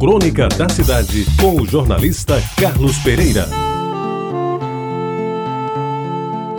Crônica da Cidade, com o jornalista Carlos Pereira.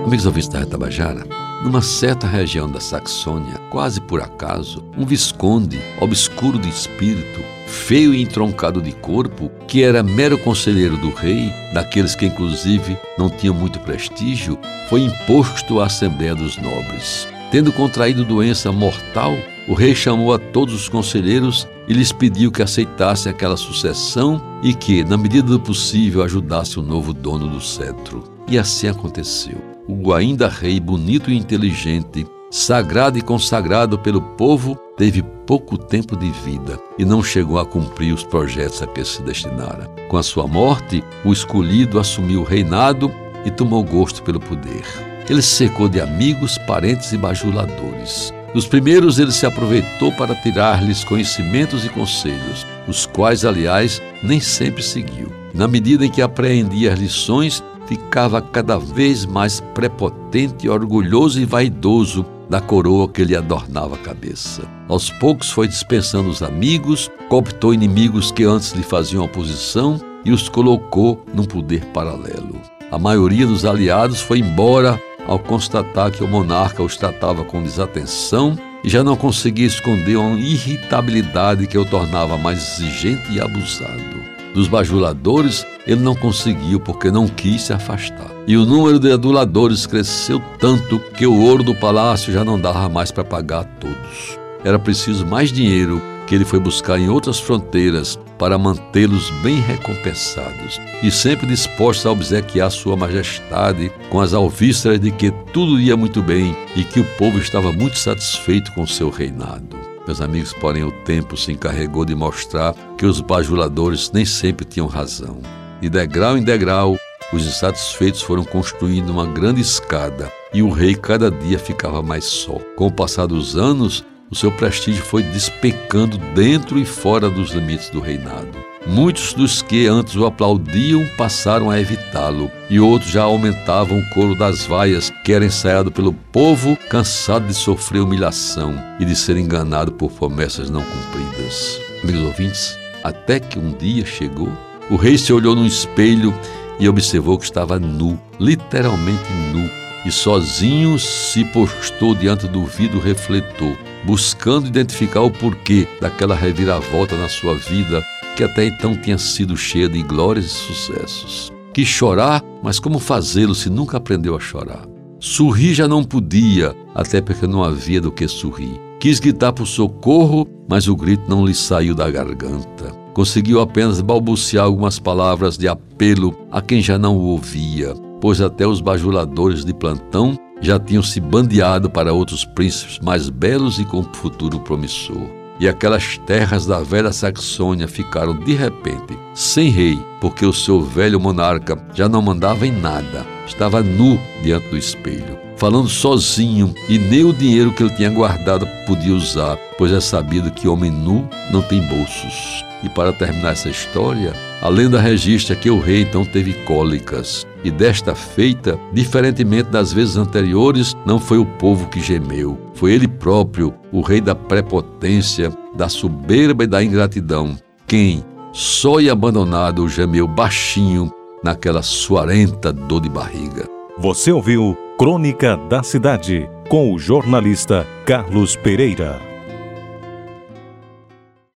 Amigos ouvintes da Retabajara, numa certa região da Saxônia, quase por acaso, um visconde, obscuro de espírito, feio e entroncado de corpo, que era mero conselheiro do rei, daqueles que inclusive não tinham muito prestígio, foi imposto à Assembleia dos Nobres. Tendo contraído doença mortal, o rei chamou a todos os conselheiros e lhes pediu que aceitassem aquela sucessão e que, na medida do possível, ajudasse o novo dono do cetro. E assim aconteceu. O ainda rei, bonito e inteligente, sagrado e consagrado pelo povo, teve pouco tempo de vida e não chegou a cumprir os projetos a que se destinara. Com a sua morte, o escolhido assumiu o reinado e tomou gosto pelo poder. Ele se cercou de amigos, parentes e bajuladores. Dos primeiros, ele se aproveitou para tirar-lhes conhecimentos e conselhos, os quais, aliás, nem sempre seguiu. Na medida em que apreendia as lições, ficava cada vez mais prepotente, orgulhoso e vaidoso da coroa que lhe adornava a cabeça. Aos poucos foi dispensando os amigos, cooptou inimigos que antes lhe faziam oposição e os colocou num poder paralelo. A maioria dos aliados foi embora ao constatar que o monarca os tratava com desatenção e já não conseguia esconder uma irritabilidade que o tornava mais exigente e abusado. Dos bajuladores, ele não conseguiu porque não quis se afastar. E o número de aduladores cresceu tanto que o ouro do palácio já não dava mais para pagar a todos. Era preciso mais dinheiro que ele foi buscar em outras fronteiras para mantê-los bem recompensados e sempre disposto a obsequiar Sua Majestade com as alvíceras de que tudo ia muito bem e que o povo estava muito satisfeito com seu reinado. Meus amigos, porém, o tempo se encarregou de mostrar que os bajuladores nem sempre tinham razão. De degrau em degrau, os insatisfeitos foram construindo uma grande escada e o rei cada dia ficava mais só. Com o passar dos anos, o seu prestígio foi despencando dentro e fora dos limites do reinado. Muitos dos que antes o aplaudiam passaram a evitá-lo, e outros já aumentavam o coro das vaias que era ensaiado pelo povo cansado de sofrer humilhação e de ser enganado por promessas não cumpridas. Amigos ouvintes, até que um dia chegou, o rei se olhou num espelho e observou que estava nu, literalmente nu, e sozinho se postou diante do vidro refletor, buscando identificar o porquê daquela reviravolta na sua vida que até então tinha sido cheia de glórias e sucessos. Quis chorar, mas como fazê-lo se nunca aprendeu a chorar? Sorrir já não podia, até porque não havia do que sorrir. Quis gritar por socorro, mas o grito não lhe saiu da garganta. Conseguiu apenas balbuciar algumas palavras de apelo a quem já não o ouvia, pois até os bajuladores de plantão já tinham se bandeado para outros príncipes mais belos e com futuro promissor e aquelas terras da velha Saxônia ficaram de repente sem rei, porque o seu velho monarca já não mandava em nada, estava nu diante do espelho, falando sozinho e nem o dinheiro que ele tinha guardado podia usar, pois é sabido que homem nu não tem bolsos. E para terminar essa história, a lenda registra que o rei então teve cólicas. E desta feita, diferentemente das vezes anteriores, não foi o povo que gemeu, foi ele próprio, o rei da prepotência, da soberba e da ingratidão, quem, só e abandonado, gemeu baixinho naquela suarenta dor de barriga. Você ouviu Crônica da Cidade com o jornalista Carlos Pereira.